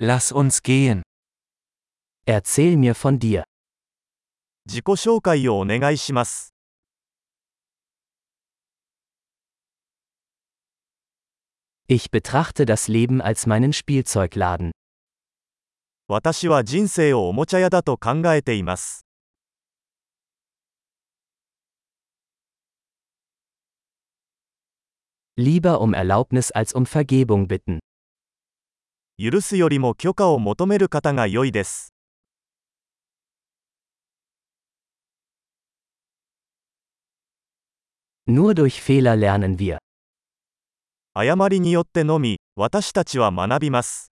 Lass uns gehen. Erzähl mir von dir. 自己紹介をお願いします。 Ich betrachte das Leben als meinen Spielzeugladen. 私は人生をおもちゃ屋だと考えています。 Lieber um Erlaubnis als um Vergebung bitten. 許すよりも許可を求める方が良いです。Nur durch Fehler lernen wir. 誤りによってのみ、私たちは学びます。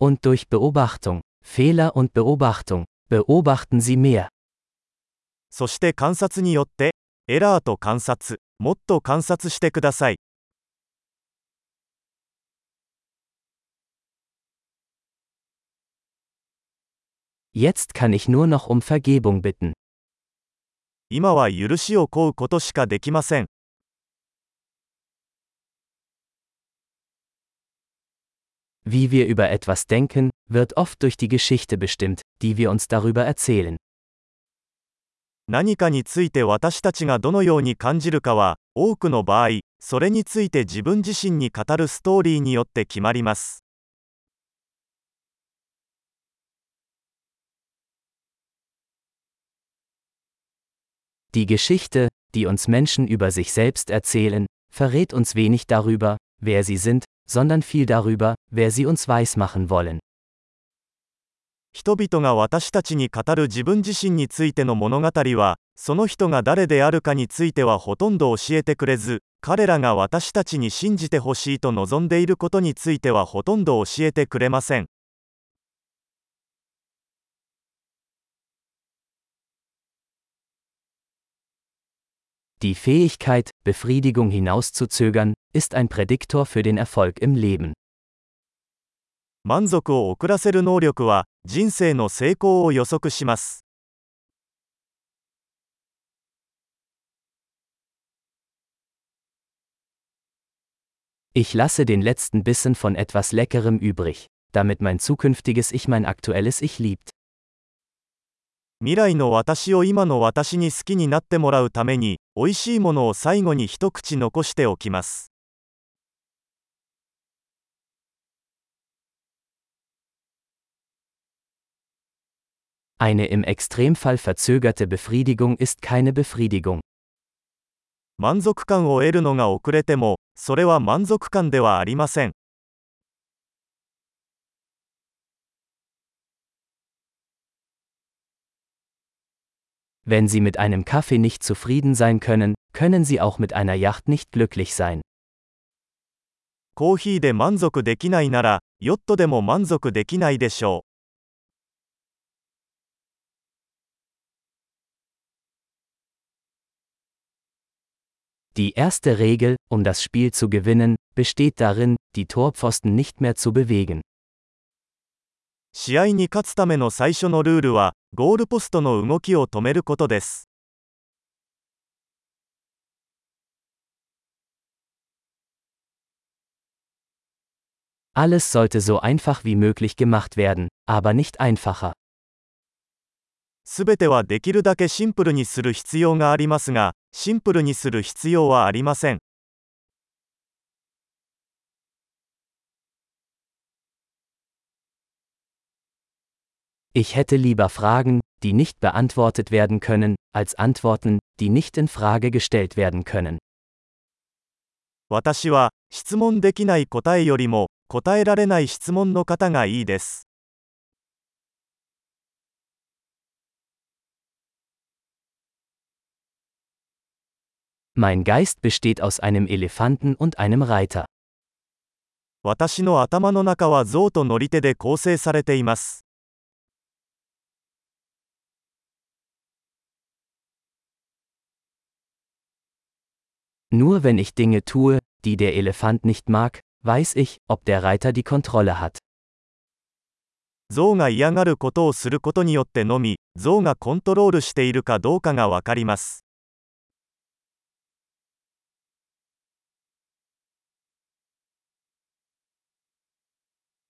Und durch Beobachtung. Fehler und Beobachtung. Beobachten Sie mehr. そして観察によって、エラーと観察、もっと観察してください。 Jetzt kann ich nur noch um Vergebung bitten. 今は許しを請うことしかできません。 Wie wir über etwas denken, wird oft durch die Geschichte bestimmt, die wir uns darüber erzählen. 何かについて私たちがどのように感じるかは、多くの場合、それについて自分自身に語るストーリーによって決まります。Die Geschichte, die uns Menschen über sich selbst erzählen, verrät uns wenig darüber, wer sie sind, sondern viel darüber, wer sie uns weismachen wollen. 人々が私たちに語る自分自身についての物語は、その人が誰であるかについてはほとんど教えてくれず、彼らが私たちに信じてほしいと望んでいることについてはほとんど教えてくれません。Die Fähigkeit, Befriedigung hinauszuzögern, ist ein Prädiktor für den Erfolg im Leben. 満足を遅らせる能力は、人生の成功を予測します。Ich lasse den letzten Bissen von etwas Leckerem übrig, damit mein zukünftiges Ich mein aktuelles Ich liebt. 未来の私を今の私に好きになってもらうために、美味しいものを最後に一口残しておきます。Eine im Extremfall verzögerte Befriedigung ist keine Befriedigung. 満足感を得るのが遅れても、それは満足感ではありません。 Wenn Sie mit einem Kaffee nicht zufrieden sein können, können Sie auch mit einer Yacht nicht glücklich sein. コーヒーで満足できないなら、ヨットでも満足できないでしょう。 Die erste Regel, um das Spiel zu gewinnen, besteht darin, die Torpfosten nicht mehr zu bewegen. 試合に勝つための最初のルールは、ゴールポストの動きを止めることです。 Alles sollte so einfach wie möglich gemacht werden, aber nicht einfacher. すべてはできるだけシンプルにする必要がありますが、 シンプルにする必要はありません。 Ich hätte lieber Fragen, die nicht beantwortet werden können, als Antworten, die nicht in Frage gestellt werden können. 私は、質問できない答えよりも、答えられない質問の方がいいです。 Mein Geist besteht aus einem Elefanten und einem Reiter. 私の頭の中は象と乗り手で構成されています。 Nur wenn ich Dinge tue, die der Elefant nicht mag, weiß ich, ob der Reiter die Kontrolle hat. 象が嫌がることをすることによってのみ、象がコントロールしているかどうかがわかります。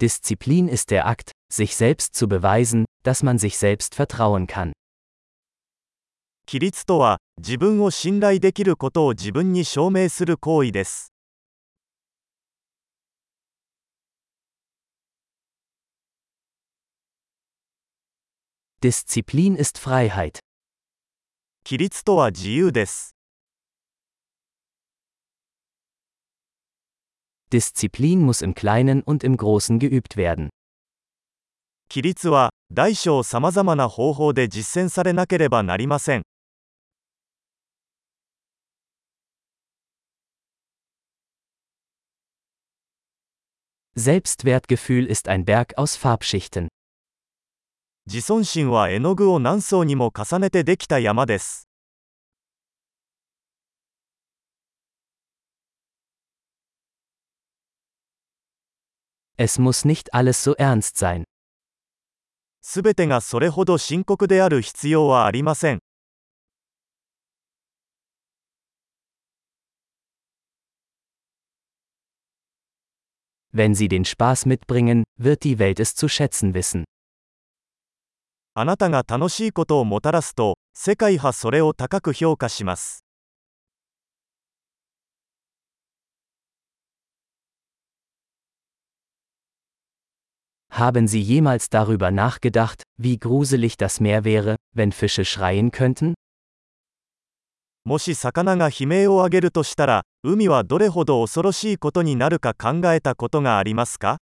Disziplin ist der Akt, sich selbst zu beweisen, dass man sich selbst vertrauen kann. 規律とは、自分を信頼できることを自分に証明する行為です。 Disziplin ist Freiheit. 規律とは自由です。 Disziplin muss im Kleinen und im Großen geübt werden. 規律は、大小さまざまな方法で実践されなければなりません。 Selbstwertgefühl ist ein Berg aus Farbschichten. 自尊心は絵の具を何層にも重ねてできた山です。 Es muss nicht alles so ernst sein. すべてがそれほど深刻である必要はありません。 Wenn sie den Spaß mitbringen, wird die Welt es zu schätzen wissen. あなたが楽しいことをもたらすと、世界はそれを高く評価します。 Haben Sie jemals darüber nachgedacht, wie gruselig das Meer wäre, wenn Fische schreien könnten? もし魚が悲鳴を上げるとしたら、海はどれほど恐ろしいことになるか考えたことがありますか